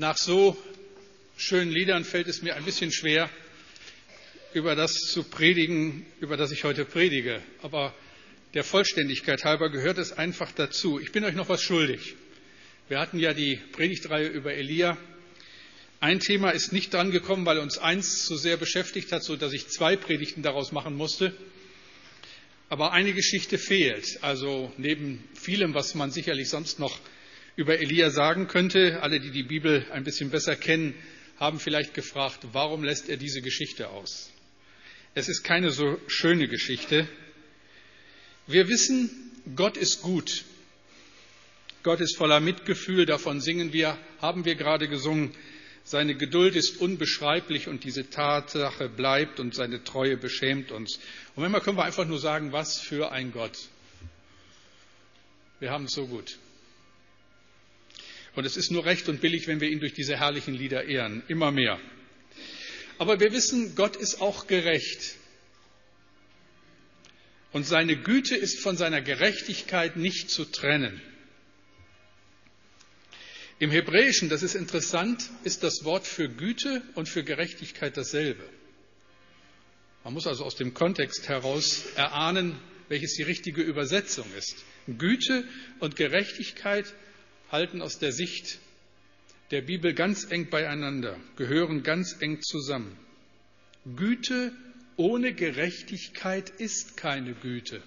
Nach so schönen Liedern fällt es mir ein bisschen schwer, über das zu predigen, über das ich heute predige. Aber der Vollständigkeit halber gehört es einfach dazu. Ich bin euch noch was schuldig. Wir hatten ja die Predigtreihe über Elia. Ein Thema ist nicht drangekommen, weil uns eins zu sehr beschäftigt hat, sodass ich zwei Predigten daraus machen musste. Aber eine Geschichte fehlt. Also neben vielem, was man sicherlich sonst noch über Elia sagen könnte, alle, die die Bibel ein bisschen besser kennen, haben vielleicht gefragt, warum lässt er diese Geschichte aus? Es ist keine so schöne Geschichte. Wir wissen, Gott ist gut. Gott ist voller Mitgefühl, davon singen wir, haben wir gerade gesungen. Seine Geduld ist unbeschreiblich und diese Tatsache bleibt und seine Treue beschämt uns. Und manchmal können wir einfach nur sagen, was für ein Gott. Wir haben es so gut. Und es ist nur recht und billig, wenn wir ihn durch diese herrlichen Lieder ehren. Immer mehr. Aber wir wissen, Gott ist auch gerecht. Und seine Güte ist von seiner Gerechtigkeit nicht zu trennen. Im Hebräischen, das ist interessant, ist das Wort für Güte und für Gerechtigkeit dasselbe. Man muss also aus dem Kontext heraus erahnen, welches die richtige Übersetzung ist. Güte und Gerechtigkeit halten aus der Sicht der Bibel ganz eng beieinander, gehören ganz eng zusammen. Güte ohne Gerechtigkeit ist keine Güte.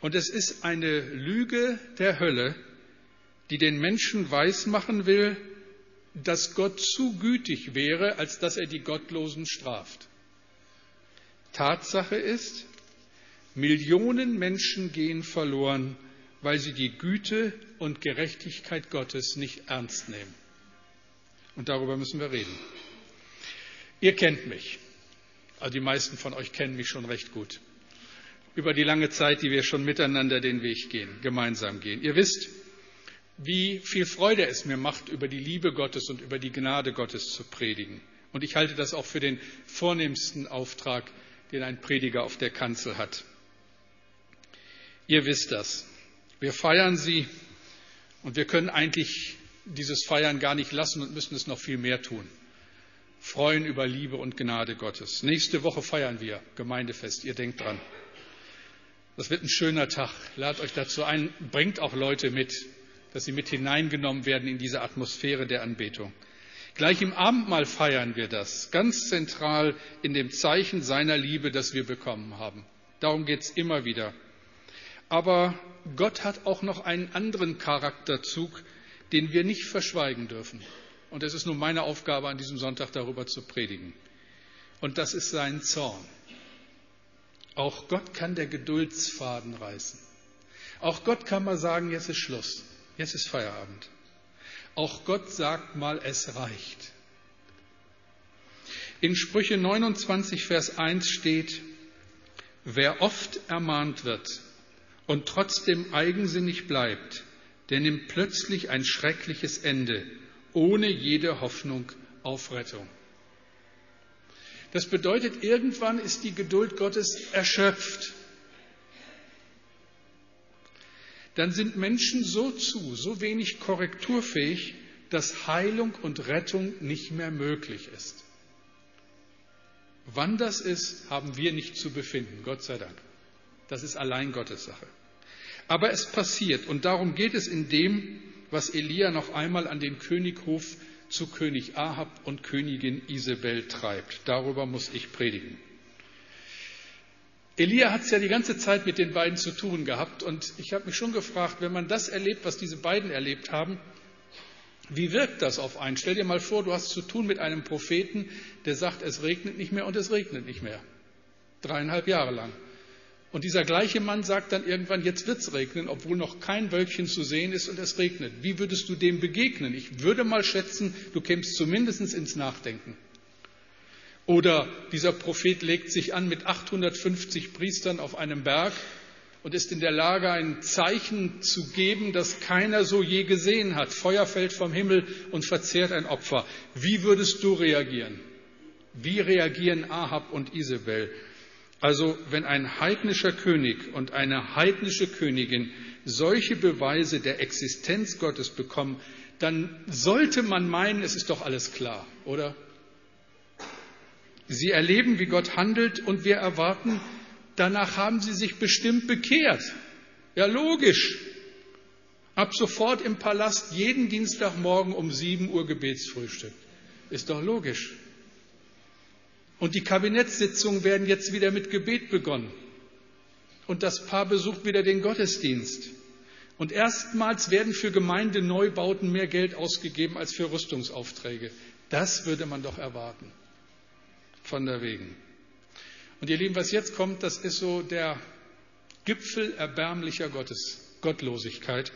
Und es ist eine Lüge der Hölle, die den Menschen weismachen will, dass Gott zu gütig wäre, als dass er die Gottlosen straft. Tatsache ist, Millionen Menschen gehen verloren, weil sie die Güte und Gerechtigkeit Gottes nicht ernst nehmen. Und darüber müssen wir reden. Ihr kennt mich. Also die meisten von euch kennen mich schon recht gut. Über die lange Zeit, die wir schon miteinander den Weg gehen, gemeinsam gehen. Ihr wisst, wie viel Freude es mir macht, über die Liebe Gottes und über die Gnade Gottes zu predigen. Und ich halte das auch für den vornehmsten Auftrag, den ein Prediger auf der Kanzel hat. Ihr wisst das. Wir feiern sie und wir können eigentlich dieses Feiern gar nicht lassen und müssen es noch viel mehr tun. Freuen über Liebe und Gnade Gottes. Nächste Woche feiern wir Gemeindefest. Ihr denkt dran. Das wird ein schöner Tag. Ladet euch dazu ein. Bringt auch Leute mit, dass sie mit hineingenommen werden in diese Atmosphäre der Anbetung. Gleich im Abendmahl feiern wir das, ganz zentral in dem Zeichen seiner Liebe, das wir bekommen haben. Darum geht es immer wieder. Aber Gott hat auch noch einen anderen Charakterzug, den wir nicht verschweigen dürfen. Und es ist nun meine Aufgabe, an diesem Sonntag darüber zu predigen. Und das ist sein Zorn. Auch Gott kann der Geduldsfaden reißen. Auch Gott kann mal sagen, jetzt ist Schluss, jetzt ist Feierabend. Auch Gott sagt mal, es reicht. In Sprüche 29, Vers 1 steht, wer oft ermahnt wird und trotzdem eigensinnig bleibt, der nimmt plötzlich ein schreckliches Ende, ohne jede Hoffnung auf Rettung. Das bedeutet, irgendwann ist die Geduld Gottes erschöpft. Dann sind Menschen so zu, so wenig korrekturfähig, dass Heilung und Rettung nicht mehr möglich ist. Wann das ist, haben wir nicht zu befinden, Gott sei Dank. Das ist allein Gottes Sache. Aber es passiert und darum geht es in dem, was Elia noch einmal an den Könighof zu König Ahab und Königin Isabel treibt. Darüber muss ich predigen. Elia hat es ja die ganze Zeit mit den beiden zu tun gehabt und ich habe mich schon gefragt, wenn man das erlebt, was diese beiden erlebt haben, wie wirkt das auf einen? Stell dir mal vor, du hast zu tun mit einem Propheten, der sagt, es regnet nicht mehr und es regnet nicht mehr. Dreieinhalb Jahre lang. Und dieser gleiche Mann sagt dann irgendwann, jetzt wird es regnen, obwohl noch kein Wölkchen zu sehen ist und es regnet. Wie würdest du dem begegnen? Ich würde mal schätzen, du kämst zumindest ins Nachdenken. Oder dieser Prophet legt sich an mit 850 Priestern auf einem Berg und ist in der Lage, ein Zeichen zu geben, das keiner so je gesehen hat. Feuer fällt vom Himmel und verzehrt ein Opfer. Wie würdest du reagieren? Wie reagieren Ahab und Isabel? Also wenn ein heidnischer König und eine heidnische Königin solche Beweise der Existenz Gottes bekommen, dann sollte man meinen, es ist doch alles klar, oder? Sie erleben, wie Gott handelt und wir erwarten, danach haben sie sich bestimmt bekehrt. Ja, logisch. Ab sofort im Palast jeden Dienstagmorgen um 7 Uhr Gebetsfrühstück. Ist doch logisch. Und die Kabinettssitzungen werden jetzt wieder mit Gebet begonnen. Und das Paar besucht wieder den Gottesdienst. Und erstmals werden für Gemeindeneubauten mehr Geld ausgegeben als für Rüstungsaufträge. Das würde man doch erwarten. Von der Wegen. Und ihr Lieben, was jetzt kommt, das ist so der Gipfel erbärmlicher Gottes, Gottlosigkeit.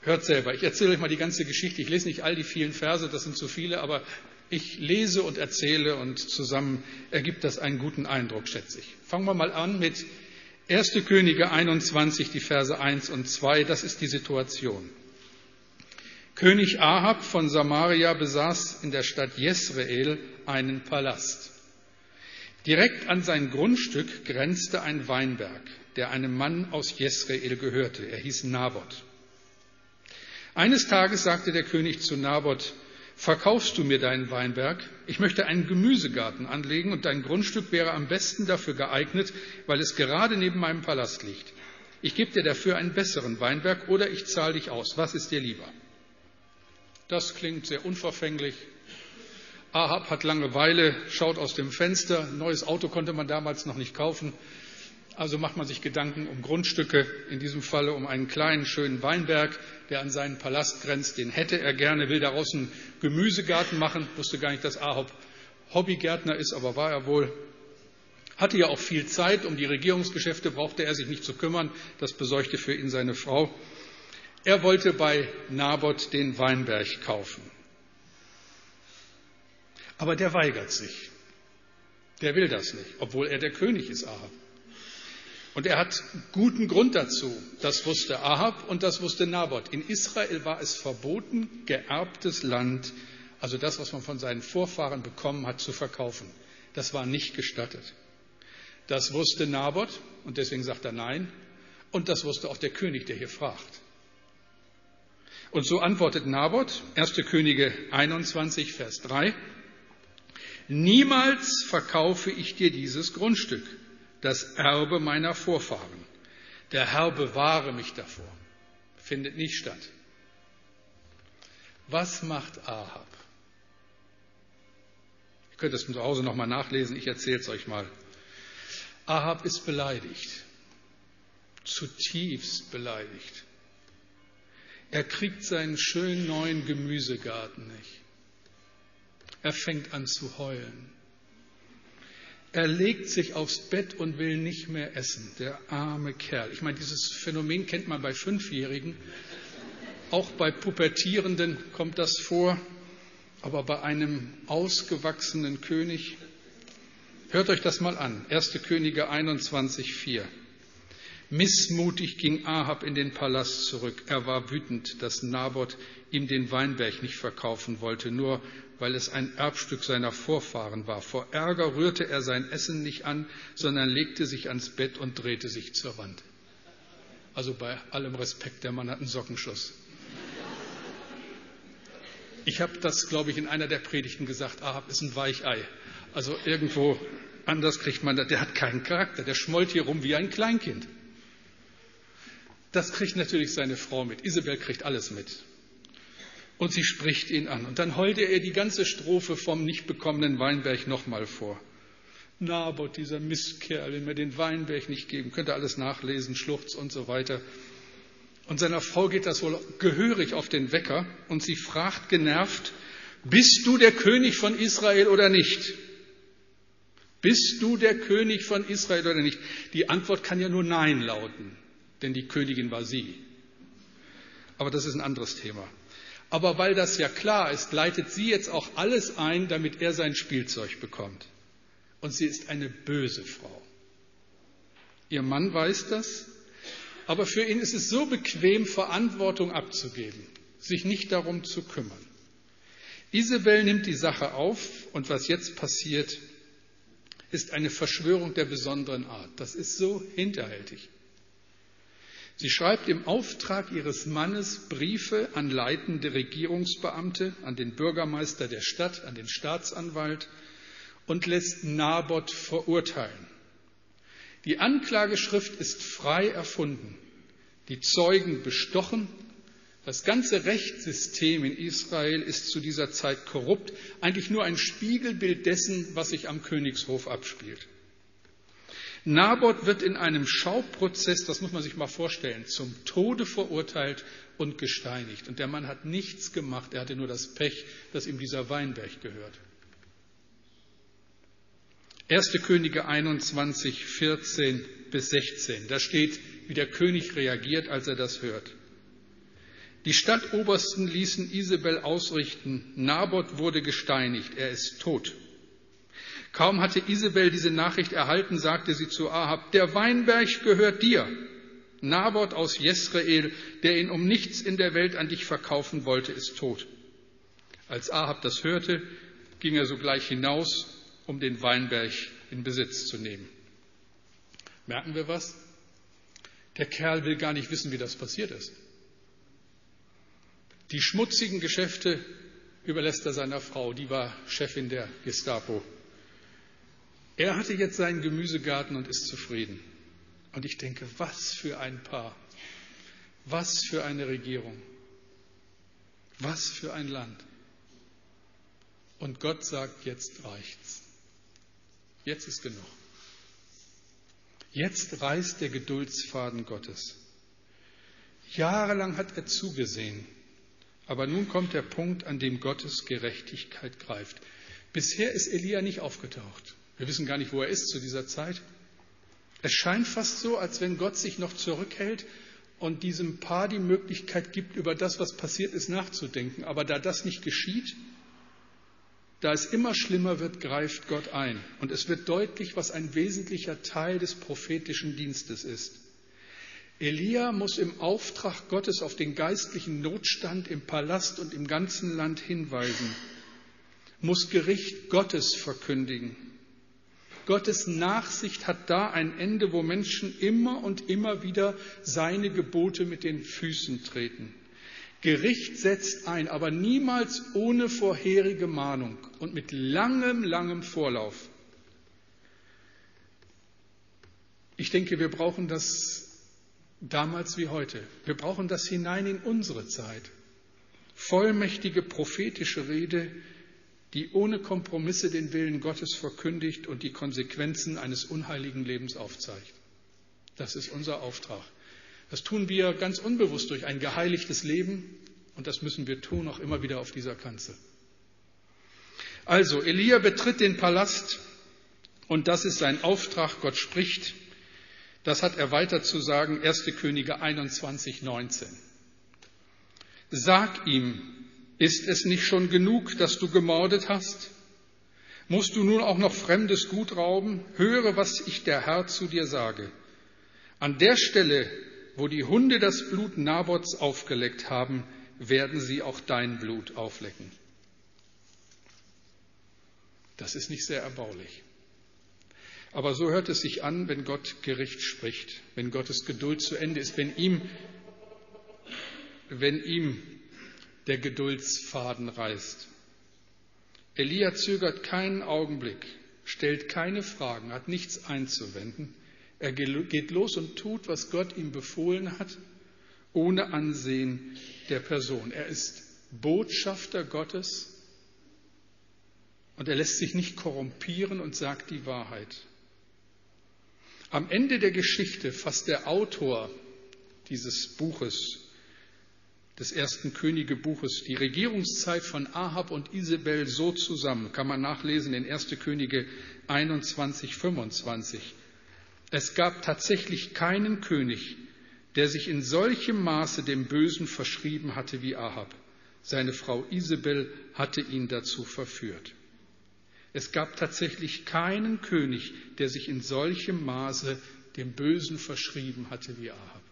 Hört selber, ich erzähle euch mal die ganze Geschichte. Ich lese nicht all die vielen Verse, das sind zu viele, aber ich lese und erzähle und zusammen ergibt das einen guten Eindruck, schätze ich. Fangen wir mal an mit 1. Könige 21, die Verse 1 und 2. Das ist die Situation. König Ahab von Samaria besaß in der Stadt Jesreel einen Palast. Direkt an sein Grundstück grenzte ein Weinberg, der einem Mann aus Jesreel gehörte. Er hieß Naboth. Eines Tages sagte der König zu Naboth, verkaufst du mir deinen Weinberg? Ich möchte einen Gemüsegarten anlegen und dein Grundstück wäre am besten dafür geeignet, weil es gerade neben meinem Palast liegt. Ich gebe dir dafür einen besseren Weinberg oder ich zahle dich aus. Was ist dir lieber? Das klingt sehr unverfänglich. Ahab hat Langeweile, schaut aus dem Fenster. Neues Auto konnte man damals noch nicht kaufen. Also macht man sich Gedanken um Grundstücke, in diesem Falle um einen kleinen, schönen Weinberg, der an seinen Palast grenzt. Den hätte er gerne, will daraus einen Gemüsegarten machen. Wusste gar nicht, dass Ahab Hobbygärtner ist, aber war er wohl. Hatte ja auch viel Zeit, um die Regierungsgeschäfte brauchte er sich nicht zu kümmern. Das besorgte für ihn seine Frau. Er wollte bei Naboth den Weinberg kaufen. Aber der weigert sich. Der will das nicht, obwohl er der König ist, Ahab. Und er hat guten Grund dazu. Das wusste Ahab und das wusste Naboth. In Israel war es verboten, geerbtes Land, also das, was man von seinen Vorfahren bekommen hat, zu verkaufen. Das war nicht gestattet. Das wusste Naboth und deswegen sagt er Nein. Und das wusste auch der König, der hier fragt. Und so antwortet Naboth, 1. Könige 21, Vers 3, Niemals verkaufe ich dir dieses Grundstück das Erbe meiner Vorfahren. Der Herr bewahre mich davor. Findet nicht statt. Was macht Ahab? Ihr könnt es zu Hause nochmal nachlesen, ich erzähle es euch mal. Ahab ist beleidigt, zutiefst beleidigt. Er kriegt seinen schönen neuen Gemüsegarten nicht. Er fängt an zu heulen. Er legt sich aufs Bett und will nicht mehr essen, der arme Kerl. Ich meine, dieses Phänomen kennt man bei Fünfjährigen. Auch bei Pubertierenden kommt das vor, aber bei einem ausgewachsenen König. Hört euch das mal an. 1. Könige 21, 4. Missmutig ging Ahab in den Palast zurück. Er war wütend, dass Naboth ihm den Weinberg nicht verkaufen wollte, nur weil es ein Erbstück seiner Vorfahren war. Vor Ärger rührte er sein Essen nicht an, sondern legte sich ans Bett und drehte sich zur Wand. Also bei allem Respekt, der Mann hat einen Sockenschuss. Ich habe das, glaube ich, in einer der Predigten gesagt, Ahab ist ein Weichei. Also irgendwo anders kriegt man das. Der hat keinen Charakter, der schmollt hier rum wie ein Kleinkind. Das kriegt natürlich seine Frau mit. Isabel kriegt alles mit und sie spricht ihn an. Und dann heulte er die ganze Strophe vom nicht bekommenen Weinberg nochmal vor. Naboth, dieser Mistkerl, will mir den Weinberg nicht geben. Könnt ihr alles nachlesen, Schluchz und so weiter. Und seiner Frau geht das wohl gehörig auf den Wecker und sie fragt genervt, bist du der König von Israel oder nicht? Bist du der König von Israel oder nicht? Die Antwort kann ja nur Nein lauten, denn die Königin war sie. Aber das ist ein anderes Thema. Aber weil das ja klar ist, leitet sie jetzt auch alles ein, damit er sein Spielzeug bekommt. Und sie ist eine böse Frau. Ihr Mann weiß das, aber für ihn ist es so bequem, Verantwortung abzugeben, sich nicht darum zu kümmern. Isabel nimmt die Sache auf und was jetzt passiert, ist eine Verschwörung der besonderen Art. Das ist so hinterhältig. Sie schreibt im Auftrag ihres Mannes Briefe an leitende Regierungsbeamte, an den Bürgermeister der Stadt, an den Staatsanwalt und lässt Naboth verurteilen. Die Anklageschrift ist frei erfunden, die Zeugen bestochen, das ganze Rechtssystem in Israel ist zu dieser Zeit korrupt, eigentlich nur ein Spiegelbild dessen, was sich am Königshof abspielt. Naboth wird in einem Schauprozess, das muss man sich mal vorstellen, zum Tode verurteilt und gesteinigt. Und der Mann hat nichts gemacht, er hatte nur das Pech, dass ihm dieser Weinberg gehört. 1. Könige 21, 14 bis 16. Da steht, wie der König reagiert, als er das hört. Die Stadtobersten ließen Isabel ausrichten, Naboth wurde gesteinigt, er ist tot. Kaum hatte Isabel diese Nachricht erhalten, sagte sie zu Ahab, der Weinberg gehört dir. Naboth aus Jesrael, der ihn um nichts in der Welt an dich verkaufen wollte, ist tot. Als Ahab das hörte, ging er sogleich hinaus, um den Weinberg in Besitz zu nehmen. Merken wir was? Der Kerl will gar nicht wissen, wie das passiert ist. Die schmutzigen Geschäfte überlässt er seiner Frau, die war Chefin der Gestapo. Er hatte jetzt seinen Gemüsegarten und ist zufrieden. Und ich denke, was für ein Paar, was für eine Regierung, was für ein Land. Und Gott sagt, jetzt reicht's. Jetzt ist genug. Jetzt reißt der Geduldsfaden Gottes. Jahrelang hat er zugesehen, aber nun kommt der Punkt, an dem Gottes Gerechtigkeit greift. Bisher ist Elia nicht aufgetaucht. Wir wissen gar nicht, wo er ist zu dieser Zeit. Es scheint fast so, als wenn Gott sich noch zurückhält und diesem Paar die Möglichkeit gibt, über das, was passiert ist, nachzudenken. Aber da das nicht geschieht, da es immer schlimmer wird, greift Gott ein. Und es wird deutlich, was ein wesentlicher Teil des prophetischen Dienstes ist. Elia muss im Auftrag Gottes auf den geistlichen Notstand im Palast und im ganzen Land hinweisen, muss Gericht Gottes verkündigen Gottes Nachsicht hat da ein Ende, wo Menschen immer und immer wieder seine Gebote mit den Füßen treten. Gericht setzt ein, aber niemals ohne vorherige Mahnung und mit langem, langem Vorlauf. Ich denke, wir brauchen das damals wie heute. Wir brauchen das hinein in unsere Zeit. Vollmächtige prophetische Rede, die ohne Kompromisse den Willen Gottes verkündigt und die Konsequenzen eines unheiligen Lebens aufzeigt. Das ist unser Auftrag. Das tun wir ganz unbewusst durch ein geheiligtes Leben und das müssen wir tun, auch immer wieder auf dieser Kanzel. Also, Elia betritt den Palast und das ist sein Auftrag. Gott spricht. Das hat er weiter zu sagen, 1. Könige 21, 19. Sag ihm, ist es nicht schon genug, dass du gemordet hast? Musst du nun auch noch fremdes Gut rauben? Höre, was ich der Herr zu dir sage. An der Stelle, wo die Hunde das Blut Nabots aufgeleckt haben, werden sie auch dein Blut auflecken. Das ist nicht sehr erbaulich. Aber so hört es sich an, wenn Gott Gericht spricht, wenn Gottes Geduld zu Ende ist, wenn ihm, wenn ihm der Geduldsfaden reißt. Elia zögert keinen Augenblick, stellt keine Fragen, hat nichts einzuwenden. Er geht los und tut, was Gott ihm befohlen hat, ohne Ansehen der Person. Er ist Botschafter Gottes und er lässt sich nicht korrumpieren und sagt die Wahrheit. Am Ende der Geschichte fasst der Autor dieses Buches des ersten Königebuches die Regierungszeit von Ahab und Isabel so zusammen, kann man nachlesen in 1. Könige 21, 25. Es gab tatsächlich keinen König, der sich in solchem Maße dem Bösen verschrieben hatte wie Ahab. Seine Frau Isabel hatte ihn dazu verführt. Es gab tatsächlich keinen König, der sich in solchem Maße dem Bösen verschrieben hatte wie Ahab.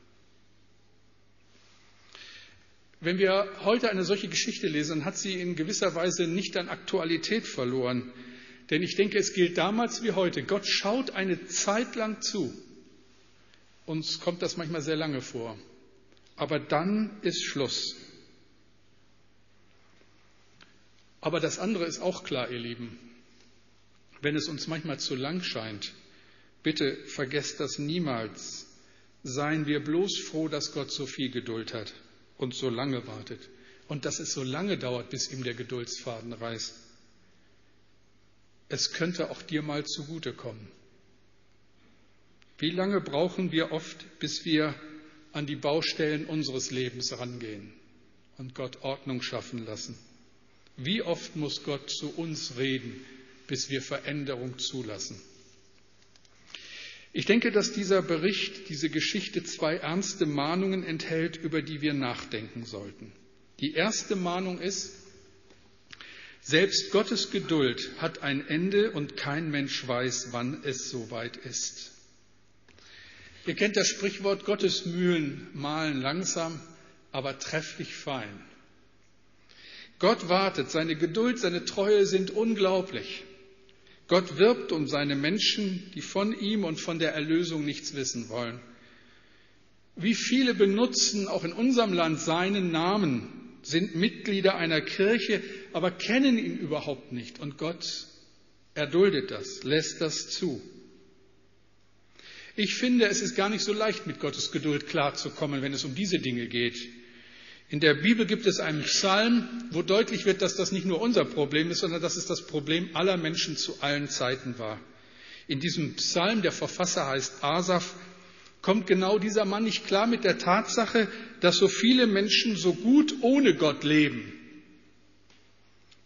Wenn wir heute eine solche Geschichte lesen, hat sie in gewisser Weise nicht an Aktualität verloren. Denn ich denke, es gilt damals wie heute. Gott schaut eine Zeit lang zu, Uns kommt das manchmal sehr lange vor. Aber dann ist Schluss. Aber das andere ist auch klar, ihr Lieben. Wenn es uns manchmal zu lang scheint, bitte vergesst das niemals. Seien wir bloß froh, dass Gott so viel Geduld hat und so lange wartet und dass es so lange dauert, bis ihm der Geduldsfaden reißt. Es könnte auch dir mal zugutekommen. Wie lange brauchen wir oft, bis wir an die Baustellen unseres Lebens rangehen und Gott Ordnung schaffen lassen? Wie oft muss Gott zu uns reden, bis wir Veränderung zulassen? Ich denke, dass dieser Bericht, diese Geschichte zwei ernste Mahnungen enthält, über die wir nachdenken sollten. Die erste Mahnung ist, selbst Gottes Geduld hat ein Ende und kein Mensch weiß, wann es soweit ist. Ihr kennt das Sprichwort, Gottes Mühlen mahlen langsam, aber trefflich fein. Gott wartet, seine Geduld, seine Treue sind unglaublich. Gott wirbt um seine Menschen, die von ihm und von der Erlösung nichts wissen wollen. Wie viele benutzen auch in unserem Land seinen Namen, sind Mitglieder einer Kirche, aber kennen ihn überhaupt nicht. Und Gott erduldet das, lässt das zu. Ich finde, es ist gar nicht so leicht, mit Gottes Geduld klarzukommen, wenn es um diese Dinge geht. In der Bibel gibt es einen Psalm, wo deutlich wird, dass das nicht nur unser Problem ist, sondern dass es das Problem aller Menschen zu allen Zeiten war. In diesem Psalm, der Verfasser heißt Asaf, kommt genau dieser Mann nicht klar mit der Tatsache, dass so viele Menschen so gut ohne Gott leben.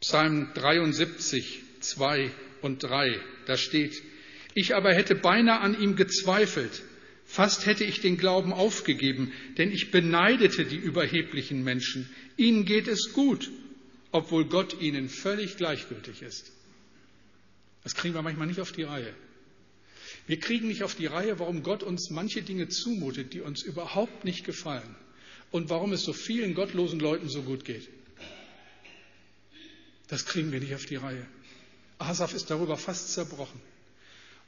Psalm 73, 2 und 3, da steht, ich aber hätte beinahe an ihm gezweifelt, Fast hätte ich den Glauben aufgegeben, denn ich beneidete die überheblichen Menschen. Ihnen geht es gut, obwohl Gott ihnen völlig gleichgültig ist. Das kriegen wir manchmal nicht auf die Reihe. Wir kriegen nicht auf die Reihe, warum Gott uns manche Dinge zumutet, die uns überhaupt nicht gefallen und warum es so vielen gottlosen Leuten so gut geht. Das kriegen wir nicht auf die Reihe. Asaf ist darüber fast zerbrochen.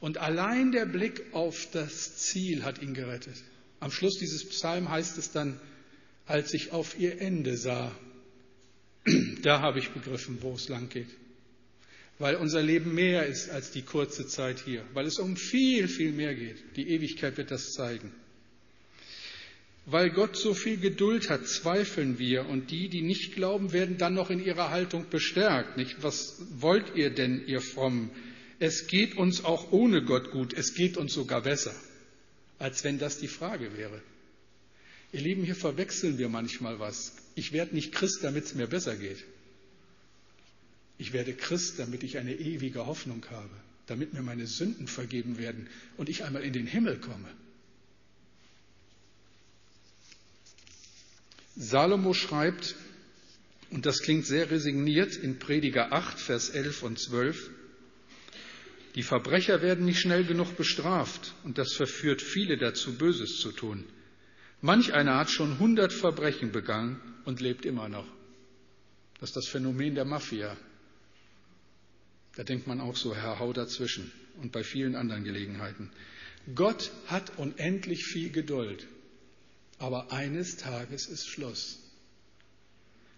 Und allein der Blick auf das Ziel hat ihn gerettet. Am Schluss dieses Psalm heißt es dann, als ich auf ihr Ende sah, da habe ich begriffen, wo es lang geht. Weil unser Leben mehr ist als die kurze Zeit hier, weil es um viel, viel mehr geht. Die Ewigkeit wird das zeigen. Weil Gott so viel Geduld hat, zweifeln wir und die, die nicht glauben, werden dann noch in ihrer Haltung bestärkt. Nicht? Was wollt ihr denn, ihr Frommen? Es geht uns auch ohne Gott gut, es geht uns sogar besser, als wenn das die Frage wäre. Ihr Lieben, hier verwechseln wir manchmal was. Ich werde nicht Christ, damit es mir besser geht. Ich werde Christ, damit ich eine ewige Hoffnung habe, damit mir meine Sünden vergeben werden und ich einmal in den Himmel komme. Salomo schreibt, und das klingt sehr resigniert in Prediger 8, Vers 11 und 12, die Verbrecher werden nicht schnell genug bestraft und das verführt viele dazu, Böses zu tun. Manch einer hat schon hundert Verbrechen begangen und lebt immer noch. Das ist das Phänomen der Mafia. Da denkt man auch so, Herr, hau dazwischen und bei vielen anderen Gelegenheiten. Gott hat unendlich viel Geduld, aber eines Tages ist Schluss.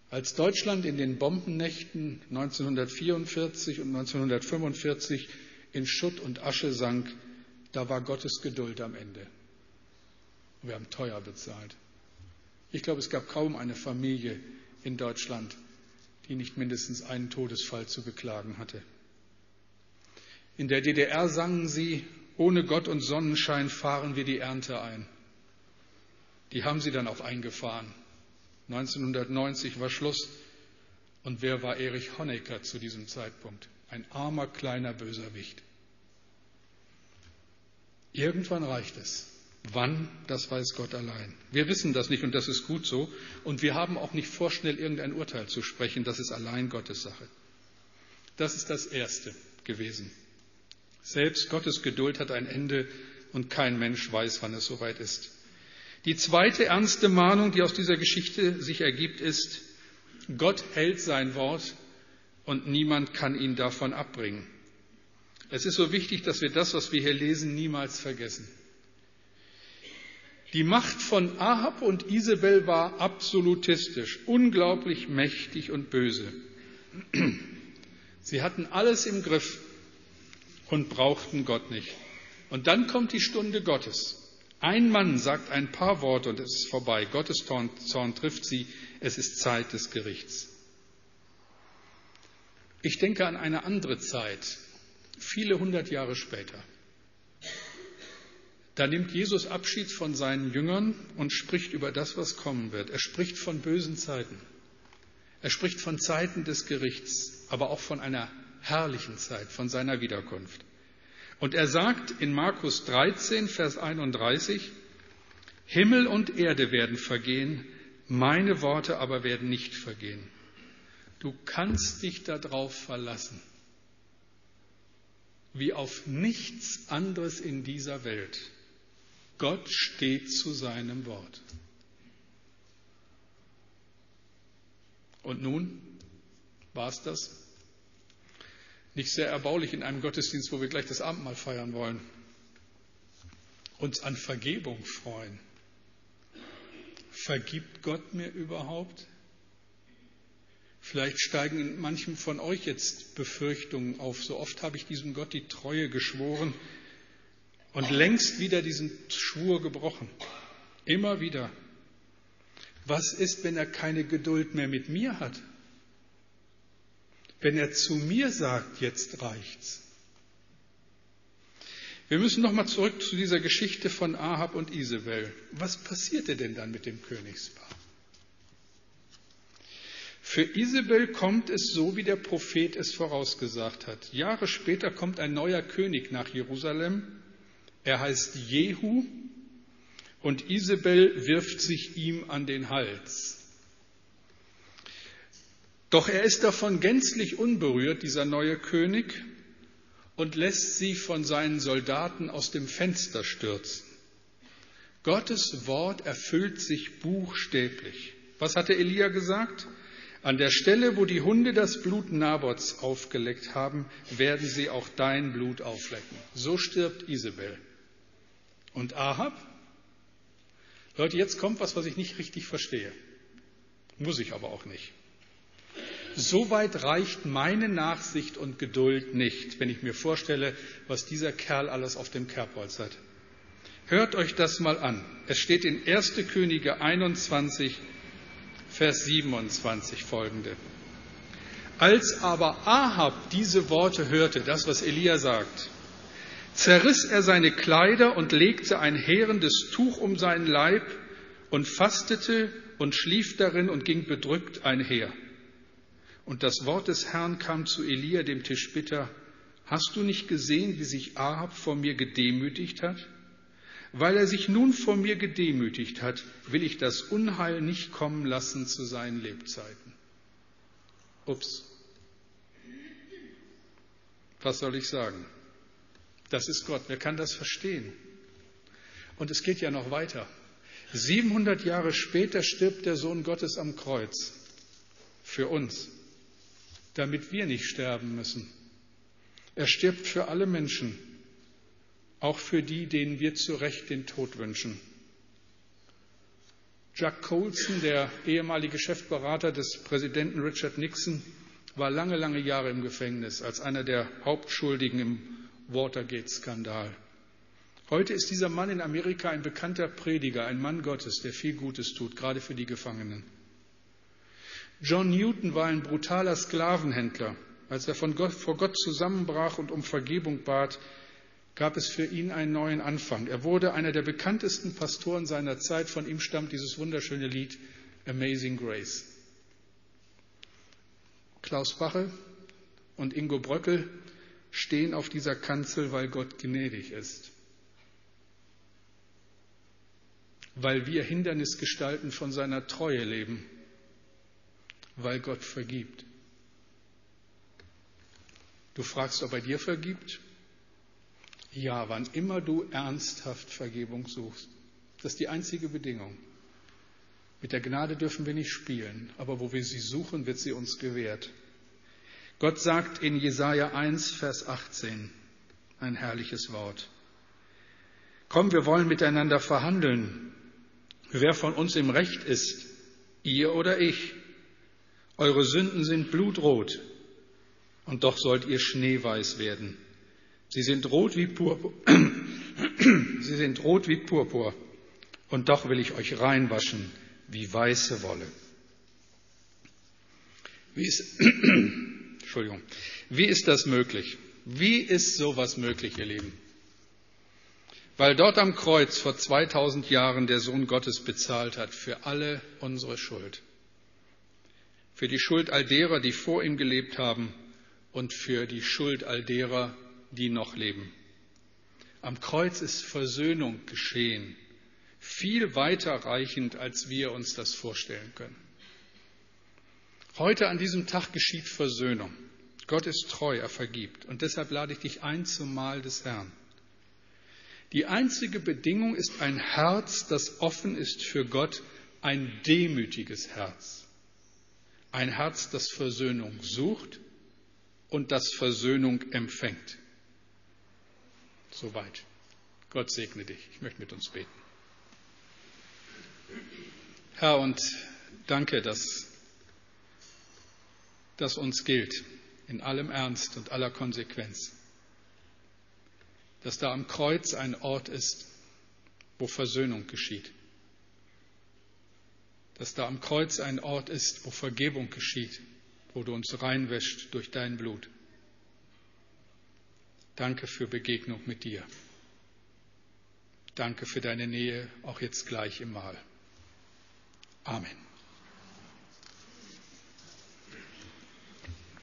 Als Deutschland in den Bombennächten 1944 und 1945 in Schutt und Asche sank, da war Gottes Geduld am Ende. Und wir haben teuer bezahlt. Ich glaube, es gab kaum eine Familie in Deutschland, die nicht mindestens einen Todesfall zu beklagen hatte. In der DDR sangen sie, ohne Gott und Sonnenschein fahren wir die Ernte ein. Die haben sie dann auch eingefahren. 1990 war Schluss. Und wer war Erich Honecker zu diesem Zeitpunkt? Ein armer, kleiner Böserwicht. Irgendwann reicht es. Wann, das weiß Gott allein. Wir wissen das nicht und das ist gut so. Und wir haben auch nicht vorschnell irgendein Urteil zu sprechen. Das ist allein Gottes Sache. Das ist das Erste gewesen. Selbst Gottes Geduld hat ein Ende und kein Mensch weiß, wann es soweit ist. Die zweite ernste Mahnung, die aus dieser Geschichte sich ergibt, ist, Gott hält sein Wort und niemand kann ihn davon abbringen. Es ist so wichtig, dass wir das, was wir hier lesen, niemals vergessen. Die Macht von Ahab und Isabel war absolutistisch, unglaublich mächtig und böse. Sie hatten alles im Griff und brauchten Gott nicht. Und dann kommt die Stunde Gottes. Ein Mann sagt ein paar Worte und es ist vorbei. Gottes Zorn trifft sie. Es ist Zeit des Gerichts. Ich denke an eine andere Zeit, viele hundert Jahre später. Da nimmt Jesus Abschied von seinen Jüngern und spricht über das, was kommen wird. Er spricht von bösen Zeiten. Er spricht von Zeiten des Gerichts, aber auch von einer herrlichen Zeit, von seiner Wiederkunft. Und er sagt in Markus 13, Vers 31, Himmel und Erde werden vergehen, meine Worte aber werden nicht vergehen. Du kannst dich darauf verlassen, wie auf nichts anderes in dieser Welt. Gott steht zu seinem Wort. Und nun war es das? Nicht sehr erbaulich in einem Gottesdienst, wo wir gleich das Abendmahl feiern wollen. Uns an Vergebung freuen. Vergibt Gott mir überhaupt? Vielleicht steigen in manchem von euch jetzt Befürchtungen auf. So oft habe ich diesem Gott die Treue geschworen und längst wieder diesen Schwur gebrochen. Immer wieder. Was ist, wenn er keine Geduld mehr mit mir hat? Wenn er zu mir sagt, jetzt reicht's. Wir müssen nochmal zurück zu dieser Geschichte von Ahab und Isabel. Was passierte denn dann mit dem Königspaar? Für Isabel kommt es so, wie der Prophet es vorausgesagt hat. Jahre später kommt ein neuer König nach Jerusalem. Er heißt Jehu und Isabel wirft sich ihm an den Hals. Doch er ist davon gänzlich unberührt, dieser neue König, und lässt sie von seinen Soldaten aus dem Fenster stürzen. Gottes Wort erfüllt sich buchstäblich. Was hatte Elia gesagt? An der Stelle, wo die Hunde das Blut Nabots aufgeleckt haben, werden sie auch dein Blut auflecken. So stirbt Isabel. Und Ahab? Leute, jetzt kommt was, was ich nicht richtig verstehe. Muss ich aber auch nicht. Soweit reicht meine Nachsicht und Geduld nicht, wenn ich mir vorstelle, was dieser Kerl alles auf dem Kerbholz hat. Hört euch das mal an. Es steht in 1. Könige 21, Vers 27 folgende. Als aber Ahab diese Worte hörte, das, was Elia sagt, zerriss er seine Kleider und legte ein heerendes Tuch um seinen Leib und fastete und schlief darin und ging bedrückt einher. Und das Wort des Herrn kam zu Elia, dem Tischbitter, hast du nicht gesehen, wie sich Ahab vor mir gedemütigt hat? Weil er sich nun vor mir gedemütigt hat, will ich das Unheil nicht kommen lassen zu seinen Lebzeiten. Ups. Was soll ich sagen? Das ist Gott. Wer kann das verstehen? Und es geht ja noch weiter. 700 Jahre später stirbt der Sohn Gottes am Kreuz. Für uns. Damit wir nicht sterben müssen. Er stirbt für alle Menschen. Auch für die, denen wir zu Recht den Tod wünschen. Jack Colson, der ehemalige Chefberater des Präsidenten Richard Nixon, war lange, lange Jahre im Gefängnis als einer der Hauptschuldigen im Watergate-Skandal. Heute ist dieser Mann in Amerika ein bekannter Prediger, ein Mann Gottes, der viel Gutes tut, gerade für die Gefangenen. John Newton war ein brutaler Sklavenhändler. Als er Gott, vor Gott zusammenbrach und um Vergebung bat, gab es für ihn einen neuen Anfang. Er wurde einer der bekanntesten Pastoren seiner Zeit. Von ihm stammt dieses wunderschöne Lied Amazing Grace. Klaus Bache und Ingo Bröckel stehen auf dieser Kanzel, weil Gott gnädig ist. Weil wir Hindernisgestalten von seiner Treue leben. Weil Gott vergibt. Du fragst, ob er dir vergibt? Ja, wann immer du ernsthaft Vergebung suchst. Das ist die einzige Bedingung. Mit der Gnade dürfen wir nicht spielen, aber wo wir sie suchen, wird sie uns gewährt. Gott sagt in Jesaja 1, Vers 18 ein herrliches Wort. Komm, wir wollen miteinander verhandeln. wer von uns im Recht ist, ihr oder ich. Eure Sünden sind blutrot, und doch sollt ihr schneeweiß werden. Sie sind rot wie Purpur. Sie sind rot wie Purpur, und doch will ich euch reinwaschen wie weiße Wolle. Wie ist, Entschuldigung, wie ist das möglich? Wie ist sowas möglich, ihr Lieben? Weil dort am Kreuz vor 2000 Jahren der Sohn Gottes bezahlt hat für alle unsere Schuld. Für die Schuld all derer, die vor ihm gelebt haben und für die Schuld all derer, die noch leben. Am Kreuz ist Versöhnung geschehen, viel weiter reichend, als wir uns das vorstellen können. Heute an diesem Tag geschieht Versöhnung. Gott ist treu, er vergibt. Und deshalb lade ich dich ein zum Mahl des Herrn. Die einzige Bedingung ist ein Herz, das offen ist für Gott, ein demütiges Herz. Ein Herz, das Versöhnung sucht und das Versöhnung empfängt. Soweit. Gott segne dich. Ich möchte mit uns beten. Herr, und danke, dass das uns gilt in allem Ernst und aller Konsequenz. Dass da am Kreuz ein Ort ist, wo Versöhnung geschieht. Dass da am Kreuz ein Ort ist, wo Vergebung geschieht, wo du uns reinwäscht durch dein Blut. Danke für Begegnung mit dir. Danke für deine Nähe, auch jetzt gleich im Mahl. Amen.